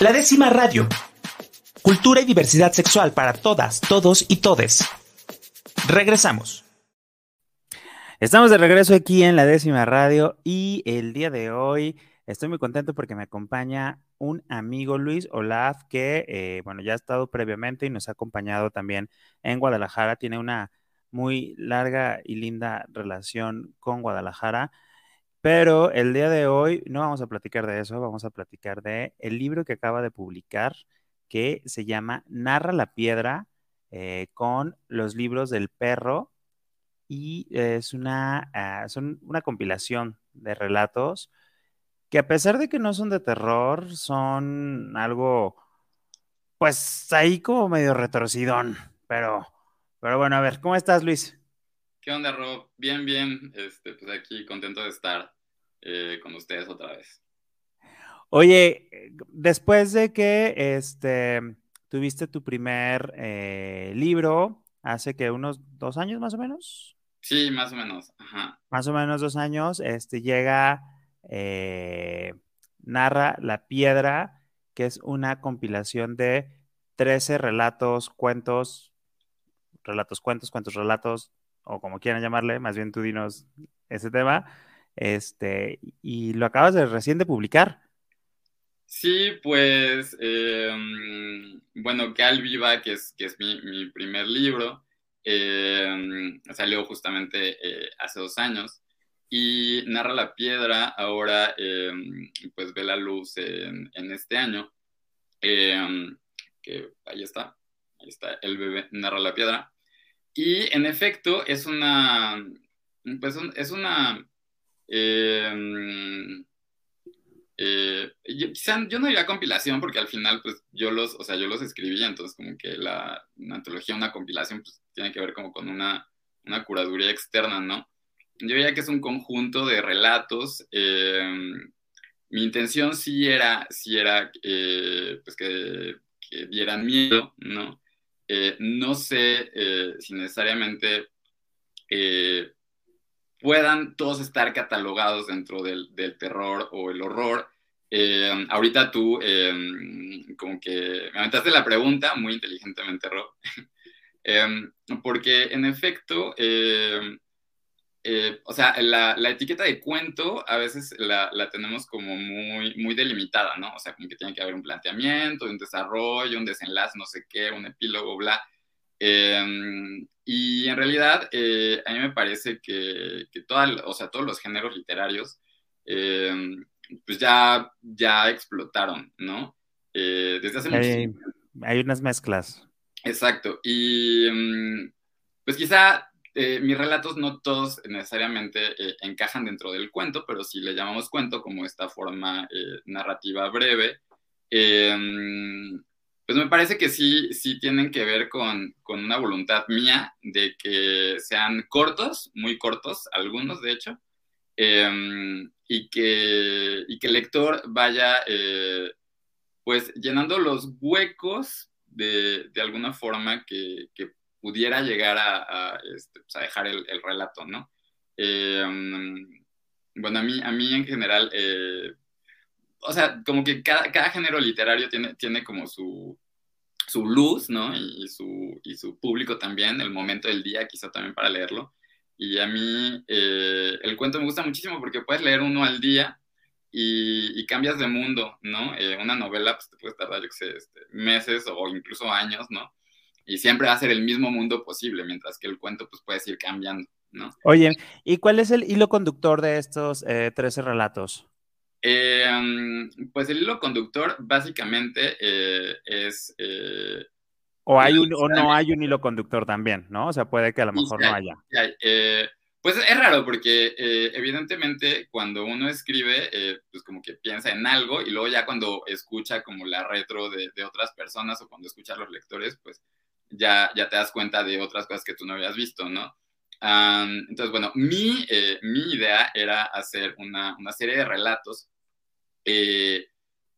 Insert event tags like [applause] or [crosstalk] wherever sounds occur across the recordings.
La décima radio. Cultura y diversidad sexual para todas, todos y todes. Regresamos. Estamos de regreso aquí en la décima radio y el día de hoy estoy muy contento porque me acompaña un amigo Luis Olaf que, eh, bueno, ya ha estado previamente y nos ha acompañado también en Guadalajara. Tiene una muy larga y linda relación con Guadalajara. Pero el día de hoy no vamos a platicar de eso, vamos a platicar de el libro que acaba de publicar que se llama Narra la piedra eh, con los libros del perro y es una, ah, una compilación de relatos que a pesar de que no son de terror, son algo, pues ahí como medio retorcidón, pero, pero bueno, a ver, ¿cómo estás Luis? ¿Qué onda, Rob? Bien, bien. Este, pues aquí contento de estar eh, con ustedes otra vez. Oye, después de que este, tuviste tu primer eh, libro, hace que unos dos años más o menos. Sí, más o menos. Más o menos dos años, este, llega, eh, narra La Piedra, que es una compilación de 13 relatos, cuentos, relatos, cuentos, cuentos, relatos, o como quieran llamarle, más bien tú dinos ese tema, este, y lo acabas de recién de publicar. Sí, pues, em, bueno, Cal Viva, que es, que es mi, primer libro, em, salió justamente eh, hace dos años y Narra la Piedra ahora, em, pues, ve la luz en, en este año, que ahí está, ahí está, el bebé Narra la Piedra. Y en efecto es una, pues es una, eh, eh, yo, yo no diría compilación porque al final pues yo los, o sea, yo los escribí, entonces como que la una antología, una compilación pues tiene que ver como con una, una curaduría externa, ¿no? Yo diría que es un conjunto de relatos. Em, mi intención sí era, sí era eh, pues que dieran miedo, ¿no? Eh, no sé eh, si necesariamente eh, puedan todos estar catalogados dentro del, terror o el horror. ahorita tú, como que me aventaste la pregunta muy inteligentemente, Rob, [laughs] porque en efecto, eh, o sea, la, etiqueta de cuento a veces la, tenemos como muy, muy delimitada, ¿no? O sea, como que tiene que haber un planteamiento, un desarrollo, un desenlace, no sé qué, un epílogo, bla. Em, y en realidad, eh, a mí me parece que, que o sea, todos los géneros literarios, em, pues ya, ya explotaron, ¿no? Eh, desde hace hay, mucho Hay unas mezclas. Exacto. Y em, pues quizá eh, mis relatos no todos necesariamente eh, encajan dentro del cuento, pero si le llamamos cuento como esta forma eh, narrativa breve, em, pues me parece que sí, sí tienen que ver con, con, una voluntad mía de que sean cortos, muy cortos, algunos de hecho, em, y, que, y que el lector vaya pues llenando los huecos de, de alguna forma que, que pudiera llegar a, este, pues, dejar el, relato, ¿no? Eh, bueno, a mí, a mí en general, eh, o sea, como que cada, género literario tiene, tiene como su, su luz, ¿no? Y, su, y su público también, el momento del día quizá también para leerlo. Y a mí eh, el cuento me gusta muchísimo porque puedes leer uno al día y, cambias de mundo, ¿no? una novela pues te puede tardar, yo qué sé, este, meses o incluso años, ¿no? Y siempre va a ser el mismo mundo posible, mientras que el cuento pues puede ir cambiando, ¿no? Oye, ¿y cuál es el hilo conductor de estos 13 eh, relatos? Eh, pues el hilo conductor básicamente eh, es... o, hay un, o no hay un hilo conductor también, ¿no? O sea, puede que a lo mejor no haya. pues es raro porque evidentemente cuando uno escribe, pues como que piensa en algo y luego ya cuando escucha como la retro de, de otras personas o cuando escucha a los lectores, pues ya, ya te das cuenta de otras cosas que tú no habías visto, ¿no? entonces, bueno, mi, eh, mi, idea era hacer una, una serie de relatos eh,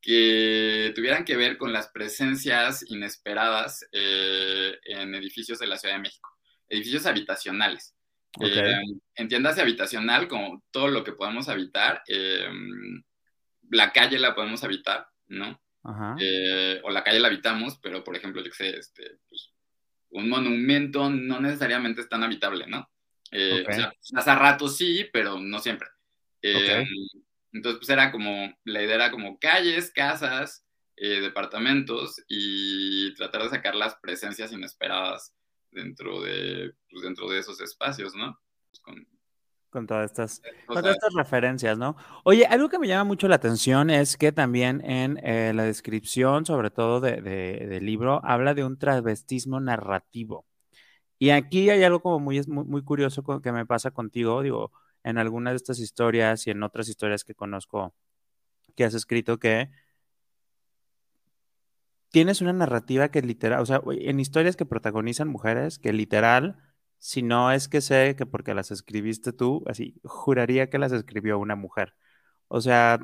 que tuvieran que ver con las presencias inesperadas eh, en edificios de la Ciudad de México, edificios habitacionales. entiéndase habitacional como todo lo que podemos habitar, la calle la podemos habitar, ¿no? eh, o la calle la habitamos, pero por ejemplo, yo sé, este, pues, un monumento no necesariamente es tan habitable, ¿no? Eh, o sea, hace rato sí, pero no siempre. Eh, entonces, pues era como, la idea era como calles, casas, departamentos y tratar de sacar las presencias inesperadas dentro de, pues, dentro de esos espacios, ¿no? Pues con, con todas estas, estas referencias, ¿no? Oye, algo que me llama mucho la atención es que también en eh, la descripción, sobre todo de, del libro, habla de un travestismo narrativo. Y aquí hay algo como muy, muy, curioso que me pasa contigo, digo, en algunas de estas historias y en otras historias que conozco que has escrito, que tienes una narrativa que literal, o sea, en historias que protagonizan mujeres, que literal si no es que sé que porque las escribiste tú, así, juraría que las escribió una mujer. O sea,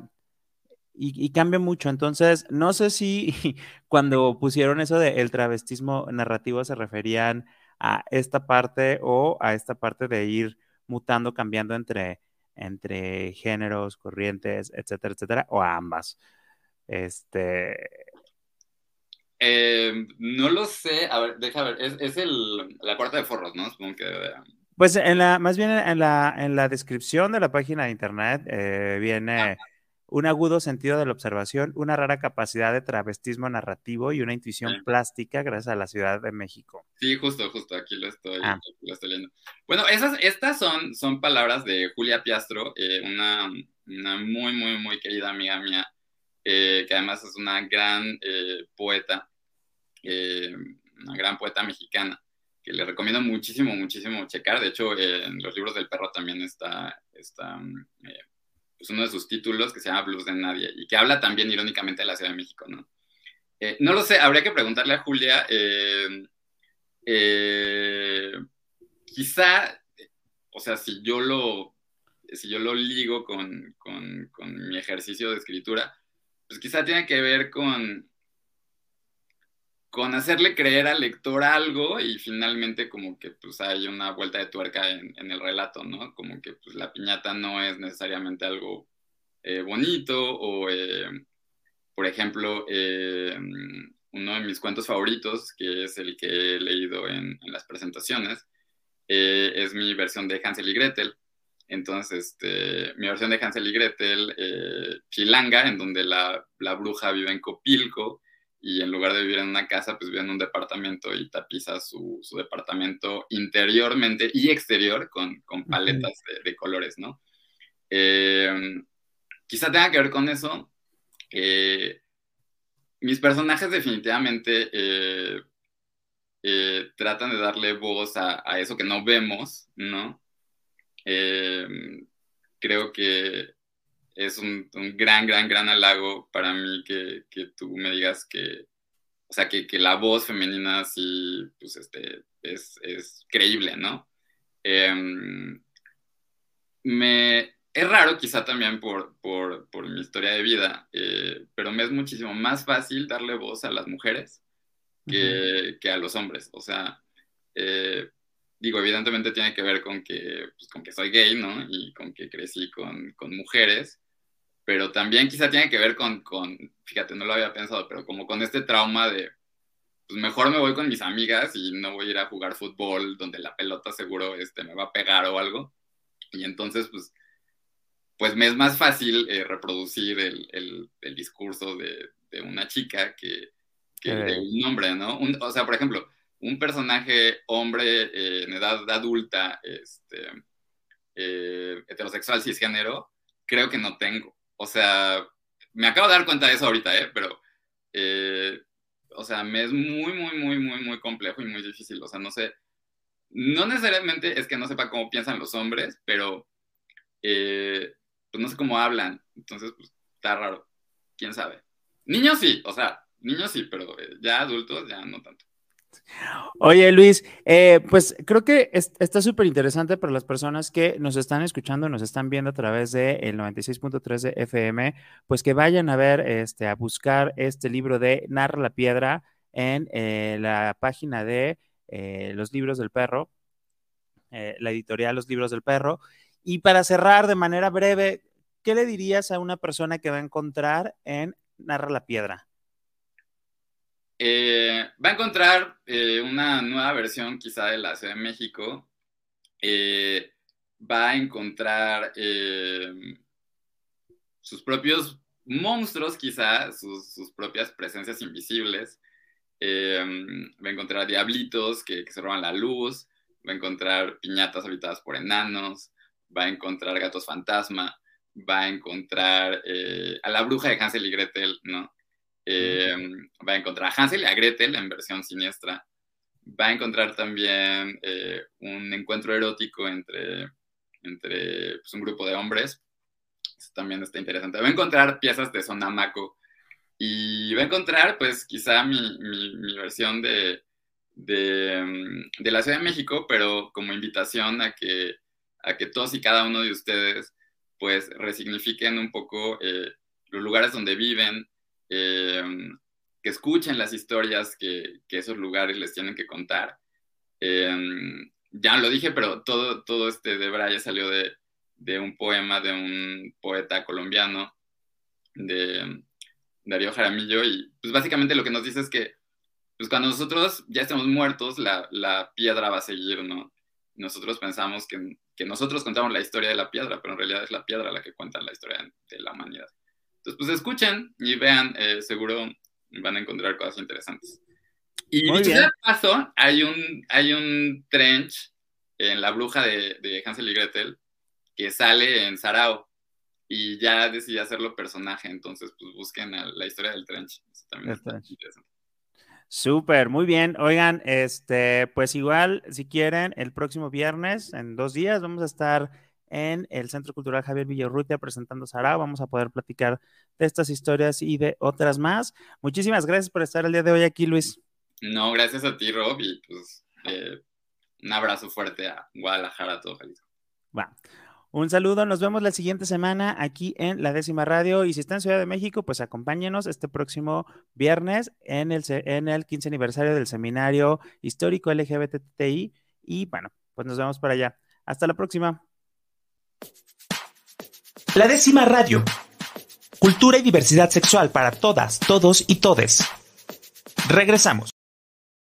y, cambia mucho. Entonces, no sé si [laughs] cuando pusieron eso de el travestismo narrativo se referían a esta parte o a esta parte de ir mutando, cambiando entre, entre géneros, corrientes, etcétera, etcétera, o a ambas. Este, eh, no lo sé, a ver, deja ver, es, el, la cuarta de forros, ¿no? Supongo que... Pues en la, más bien en la, en la descripción de la página de internet eh, viene un agudo sentido de la observación, una rara capacidad de travestismo narrativo y una intuición plástica gracias a la Ciudad de México. Sí, justo, justo, aquí lo estoy, ah. lo estoy leyendo. Bueno, esas, estas son, son palabras de Julia Piastro, eh, una, una, muy, muy, muy querida amiga mía, que además es una gran poeta. Eh, una gran poeta mexicana, que le recomiendo muchísimo, muchísimo checar. De hecho, en los libros del perro también está, está eh, pues uno de sus títulos que se llama Blues de Nadie y que habla también irónicamente de la Ciudad de México, ¿no? Eh, no lo sé, habría que preguntarle a Julia. quizá, o sea, si yo lo, si yo lo ligo con, con, con mi ejercicio de escritura, pues quizá tiene que ver con, con hacerle creer al lector algo y finalmente como que pues hay una vuelta de tuerca en, el relato, ¿no? Como que pues la piñata no es necesariamente algo eh, bonito o, eh, por ejemplo, eh, uno de mis cuentos favoritos, que es el que he leído en, las presentaciones, es mi versión de Hansel y Gretel. Entonces, este, mi versión de Hansel y Gretel, Chilanga, en donde la, la bruja vive en Copilco, y en lugar de vivir en una casa, pues vive en un departamento y tapiza su, su departamento interiormente y exterior con, con paletas de, colores, ¿no? Eh, quizá tenga que ver con eso. Eh, mis personajes definitivamente eh, tratan de darle voz a, a, eso que no vemos, ¿no? creo que es un, gran, gran, gran halago para mí que, tú me digas que, o sea, que, la voz femenina sí, pues, este, es, creíble, ¿no? Em, me, es raro quizá también por, mi historia de vida, eh, pero me es muchísimo más fácil darle voz a las mujeres que, a los hombres. O sea, eh, digo, evidentemente tiene que ver con que, pues, con que soy gay, ¿no? Y con que crecí con, con mujeres pero también quizá tiene que ver con, con, fíjate, no lo había pensado, pero como con este trauma de, pues mejor me voy con mis amigas y no voy a ir a jugar fútbol donde la pelota seguro este, me va a pegar o algo. Y entonces, pues, pues me es más fácil eh, reproducir el, el, el, discurso de, de una chica que, que de un hombre, ¿no? o sea, por ejemplo, un personaje hombre eh, en edad adulta, este, eh, heterosexual, cisgénero, creo que no tengo. O sea, me acabo de dar cuenta de eso ahorita, ¿eh? Pero, eh, o sea, me es muy, muy, muy, muy, muy complejo y muy difícil. O sea, no sé, no necesariamente es que no sepa cómo piensan los hombres, pero, pues no sé cómo hablan. Entonces, pues, está raro. ¿Quién sabe? Niños sí, o sea, niños sí, pero ya adultos ya no tanto. Oye, Luis, eh, pues creo que está súper interesante para las personas que nos están escuchando, nos están viendo a través del el 96.3 de FM, pues que vayan a ver, este, a buscar este libro de Narra la Piedra en eh, la página de eh, Los Libros del Perro, la editorial Los Libros del Perro. Y para cerrar de manera breve, ¿qué le dirías a una persona que va a encontrar en Narra la Piedra? Eh, va a encontrar eh, una nueva versión quizá de la Ciudad de México. Eh, va a encontrar sus propios monstruos quizá, sus, propias presencias invisibles. va a encontrar diablitos que, que se roban la luz. Va a encontrar piñatas habitadas por enanos. Va a encontrar gatos fantasma va a encontrar a la bruja de Hansel y Gretel, ¿no? Eh, va a encontrar a Hansel y a Gretel en versión siniestra. Va a encontrar también eh, un encuentro erótico entre, entre pues, un grupo de hombres. Eso también está interesante. Va a encontrar piezas de Sonamaco. Y va a encontrar, pues, quizá mi, mi, versión de, de, de, la Ciudad de México, pero como invitación a que, a que todos y cada uno de ustedes, pues, resignifiquen un poco eh, los lugares donde viven, eh, que escuchen las historias que, esos lugares les tienen que contar. Eh, ya lo dije, pero todo, todo este de Braya salió de, un poema de un poeta colombiano, de Darío Jaramillo, y pues básicamente lo que nos dice es que pues cuando nosotros ya estemos muertos, la, piedra va a seguir, ¿no? Nosotros pensamos que, que, nosotros contamos la historia de la piedra, pero en realidad es la piedra la que cuenta la historia de la humanidad. Entonces, pues escuchen y vean, eh, seguro van a encontrar cosas interesantes. Y dicho de paso, hay un, hay un trench en La Bruja de, Hansel y Gretel que sale en Sarao y ya decidí hacerlo personaje, entonces pues busquen la historia del trench. también Súper, muy bien. Oigan, este, pues igual, si quieren, el próximo viernes, en dos días, vamos a estar en el Centro Cultural Javier Villarrutia presentando Sara. Vamos a poder platicar de estas historias y de otras más. Muchísimas gracias por estar el día de hoy aquí, Luis. No, gracias a ti, Rob, y pues eh, un abrazo fuerte a Guadalajara, a todo Jalisco. Va. Un saludo, nos vemos la siguiente semana aquí en la décima radio y si está en Ciudad de México, pues acompáñenos este próximo viernes en el, en el 15 aniversario del seminario histórico LGBTI y bueno, pues nos vemos por allá. Hasta la próxima. La décima radio. Cultura y diversidad sexual para todas, todos y todes. Regresamos.